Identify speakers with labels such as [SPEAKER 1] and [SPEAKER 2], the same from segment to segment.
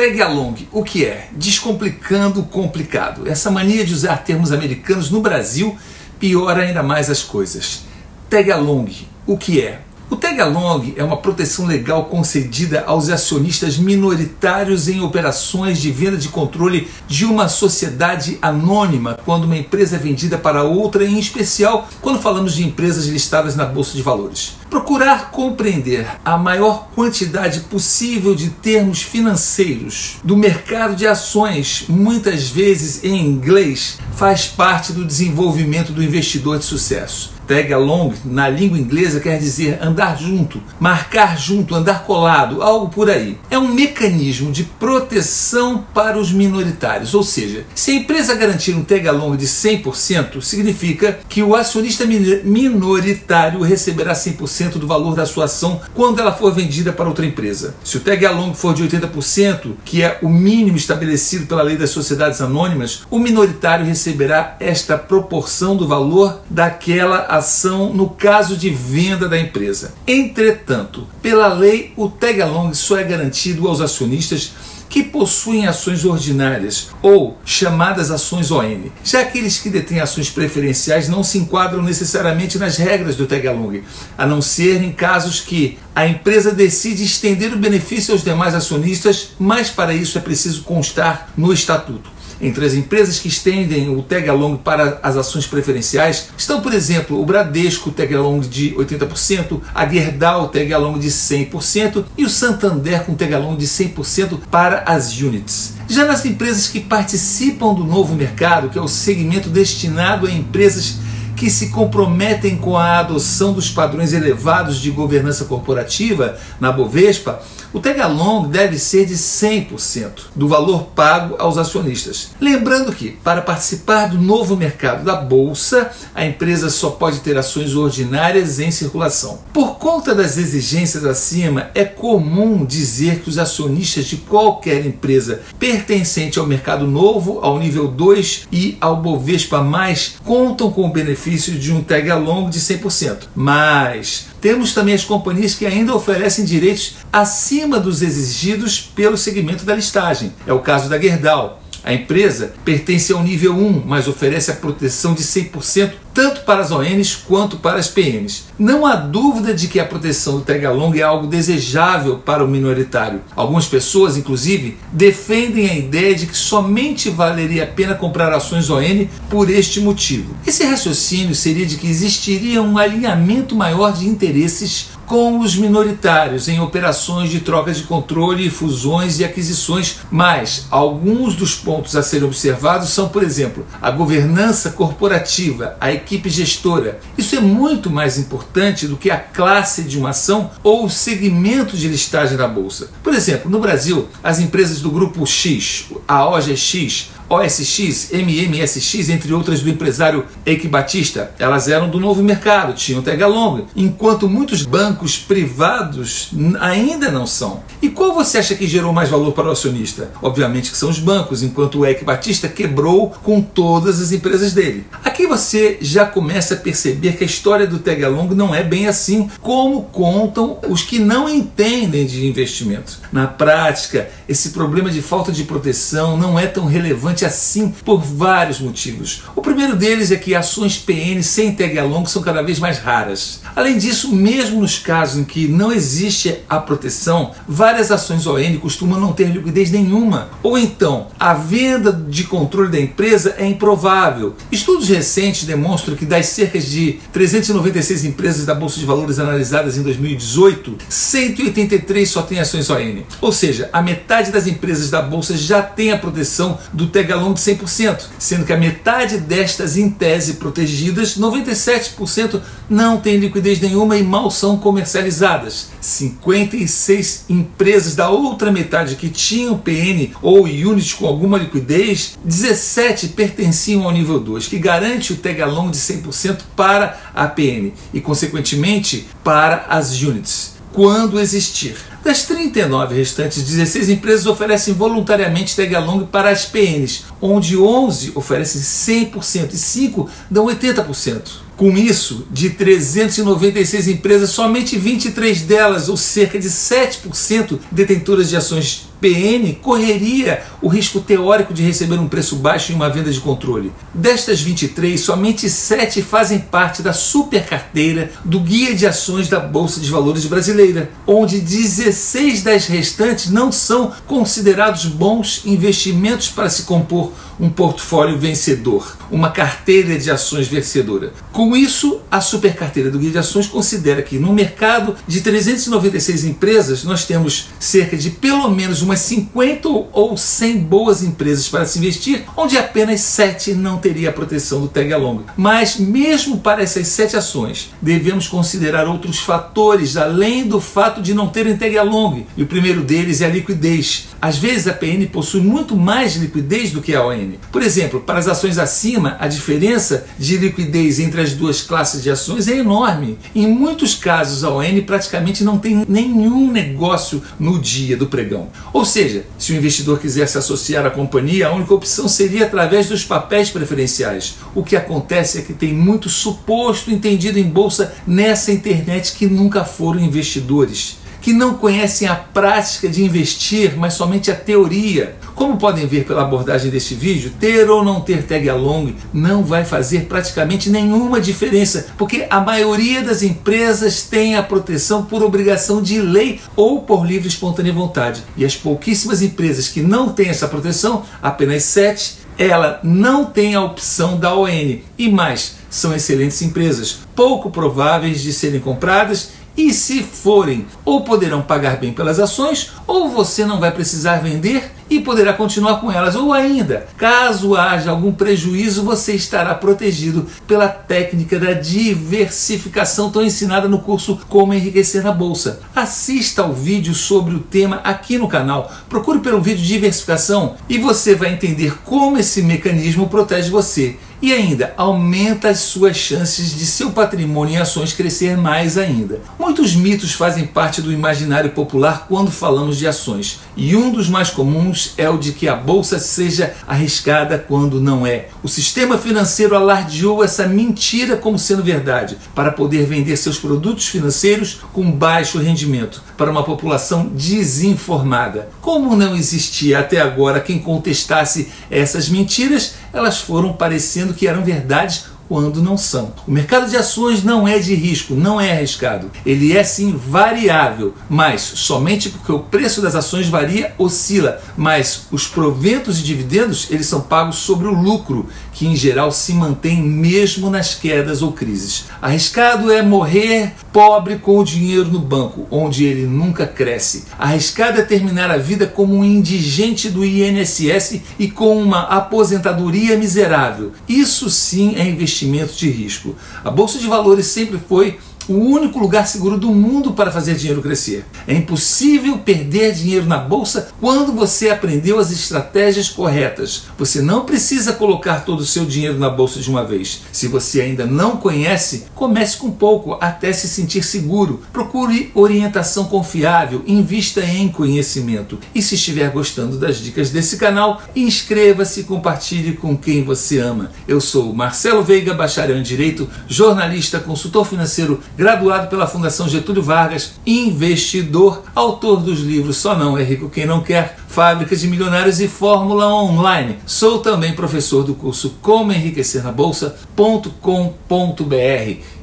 [SPEAKER 1] Tag along, o que é? Descomplicando o complicado. Essa mania de usar termos americanos no Brasil piora ainda mais as coisas. Tag along, o que é? O tag along é uma proteção legal concedida aos acionistas minoritários em operações de venda de controle de uma sociedade anônima, quando uma empresa é vendida para outra, em especial quando falamos de empresas listadas na bolsa de valores. Procurar compreender a maior quantidade possível de termos financeiros do mercado de ações, muitas vezes em inglês, faz parte do desenvolvimento do investidor de sucesso. Tag along na língua inglesa quer dizer andar junto, marcar junto, andar colado, algo por aí. É um mecanismo de proteção para os minoritários, ou seja, se a empresa garantir um tag along de 100%, significa que o acionista minoritário receberá 100% do valor da sua ação quando ela for vendida para outra empresa. Se o tag along for de 80%, que é o mínimo estabelecido pela lei das sociedades anônimas, o minoritário receberá esta proporção do valor daquela ação ação no caso de venda da empresa. Entretanto, pela lei, o tag along só é garantido aos acionistas que possuem ações ordinárias ou chamadas ações ON. Já aqueles que detêm ações preferenciais não se enquadram necessariamente nas regras do tag along, a não ser em casos que a empresa decide estender o benefício aos demais acionistas, mas para isso é preciso constar no estatuto. Entre as empresas que estendem o tag along para as ações preferenciais estão, por exemplo, o Bradesco tag along de 80%, a Gerdau tag along de 100% e o Santander com tag along de 100% para as units. Já nas empresas que participam do novo mercado, que é o segmento destinado a empresas que se comprometem com a adoção dos padrões elevados de governança corporativa na Bovespa, o tag along deve ser de 100% do valor pago aos acionistas. Lembrando que, para participar do novo mercado da bolsa, a empresa só pode ter ações ordinárias em circulação. Por conta das exigências acima, é comum dizer que os acionistas de qualquer empresa pertencente ao mercado novo, ao nível 2 e ao Bovespa mais contam com o benefício de um tag along de 100%. Mas temos também as companhias que ainda oferecem direitos acima dos exigidos pelo segmento da listagem. É o caso da Gerdau. A empresa pertence ao nível 1, mas oferece a proteção de 100% tanto para as ONs quanto para as PMs. Não há dúvida de que a proteção do tag along é algo desejável para o minoritário. Algumas pessoas, inclusive, defendem a ideia de que somente valeria a pena comprar ações ON por este motivo. Esse raciocínio seria de que existiria um alinhamento maior de interesses com os minoritários em operações de troca de controle, fusões e aquisições, mas alguns dos pontos a serem observados são, por exemplo, a governança corporativa, a equipe gestora. Isso é muito mais importante do que a classe de uma ação ou o segmento de listagem da bolsa. Por exemplo, no Brasil, as empresas do grupo X, a OGX, OSX, MMSX, entre outras do empresário Eike Batista, elas eram do novo mercado, tinham tag along, enquanto muitos bancos privados ainda não são. E qual você acha que gerou mais valor para o acionista? Obviamente que são os bancos, enquanto o Eike Batista quebrou com todas as empresas dele. Aqui você já começa a perceber que a história do tag along não é bem assim como contam os que não entendem de investimento. Na prática, esse problema de falta de proteção não é tão relevante assim por vários motivos. O primeiro deles é que ações PN sem tag along são cada vez mais raras. Além disso, mesmo nos casos em que não existe a proteção, várias ações ON costumam não ter liquidez nenhuma. Ou então, a venda de controle da empresa é improvável. Estudos recentes demonstram que das cerca de 396 empresas da Bolsa de Valores analisadas em 2018, 183 só têm ações ON. Ou seja, a metade das empresas da Bolsa já tem a proteção do tag Galão de 100%, sendo que a metade destas, em tese protegidas, 97% não tem liquidez nenhuma e mal são comercializadas. 56 empresas da outra metade que tinham PN ou unit com alguma liquidez, 17 pertenciam ao nível 2, que garante o tag along de 100% para a PN e, consequentemente, para as units quando existir. Das 39 restantes, 16 empresas oferecem voluntariamente tag along para as PNs, onde 11 oferecem 100% e 5 dão 80%. Com isso, de 396 empresas, somente 23 delas, ou cerca de 7%, detentoras de ações PN correria o risco teórico de receber um preço baixo em uma venda de controle. Destas 23, somente 7 fazem parte da super carteira do Guia de Ações da Bolsa de Valores Brasileira, onde 16 das restantes não são considerados bons investimentos para se compor um portfólio vencedor, uma carteira de ações vencedora. Com isso, a super carteira do Guia de Ações considera que no mercado de 396 empresas, nós temos cerca de pelo menos umas 50 ou 100 boas empresas para se investir, onde apenas 7 não teria a proteção do tag along. Mas mesmo para essas 7 ações, devemos considerar outros fatores além do fato de não terem tag along. E o primeiro deles é a liquidez. Às vezes a PN possui muito mais liquidez do que a ON. Por exemplo, para as ações acima, a diferença de liquidez entre as duas classes de ações é enorme. Em muitos casos, a ON praticamente não tem nenhum negócio no dia do pregão. Seja, se o investidor quiser se associar à companhia, a única opção seria através dos papéis preferenciais. O que acontece é que tem muito suposto entendido em bolsa nessa internet que nunca foram investidores que não conhecem a prática de investir, mas somente a teoria. Como podem ver pela abordagem deste vídeo, ter ou não ter tag along não vai fazer praticamente nenhuma diferença, porque a maioria das empresas tem a proteção por obrigação de lei ou por livre e espontânea vontade. E as pouquíssimas empresas que não têm essa proteção, apenas sete, ela não tem a opção da ON. E mais, são excelentes empresas, pouco prováveis de serem compradas e se forem, ou poderão pagar bem pelas ações, ou você não vai precisar vender e poderá continuar com elas. Ou ainda, caso haja algum prejuízo, você estará protegido pela técnica da diversificação tão ensinada no curso Como Enriquecer na Bolsa. Assista ao vídeo sobre o tema aqui no canal. Procure pelo vídeo Diversificação e você vai entender como esse mecanismo protege você e ainda aumenta as suas chances de seu patrimônio em ações crescer mais ainda. Muitos mitos fazem parte do imaginário popular quando falamos de ações, e um dos mais comuns é o de que a bolsa seja arriscada quando não é. O sistema financeiro alardeou essa mentira como sendo verdade, para poder vender seus produtos financeiros com baixo rendimento para uma população desinformada. Como não existia até agora quem contestasse essas mentiras, elas foram parecendo que eram verdades quando não são. O mercado de ações não é de risco, não é arriscado. Ele é sim variável, mas somente porque o preço das ações varia, oscila, mas os proventos e dividendos, eles são pagos sobre o lucro, que em geral se mantém mesmo nas quedas ou crises. Arriscado é morrer pobre com o dinheiro no banco, onde ele nunca cresce. Arriscado é terminar a vida como um indigente do INSS e com uma aposentadoria miserável. Isso sim é investimento de risco. A bolsa de valores sempre foi o único lugar seguro do mundo para fazer dinheiro crescer. É impossível perder dinheiro na bolsa quando você aprendeu as estratégias corretas. Você não precisa colocar todo o seu dinheiro na bolsa de uma vez. Se você ainda não conhece, comece com pouco até se sentir seguro. Procure orientação confiável, invista em conhecimento. E se estiver gostando das dicas desse canal, inscreva-se e compartilhe com quem você ama. Eu sou Marcelo Veiga, bacharel em Direito, jornalista, consultor financeiro graduado pela Fundação Getúlio Vargas, investidor, autor dos livros Só Não é Rico Quem Não Quer, Fábrica de Milionários e Fórmula Online. Sou também professor do curso Como Enriquecer na Bolsa.com.br.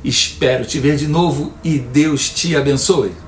[SPEAKER 1] Espero te ver de novo e Deus te abençoe.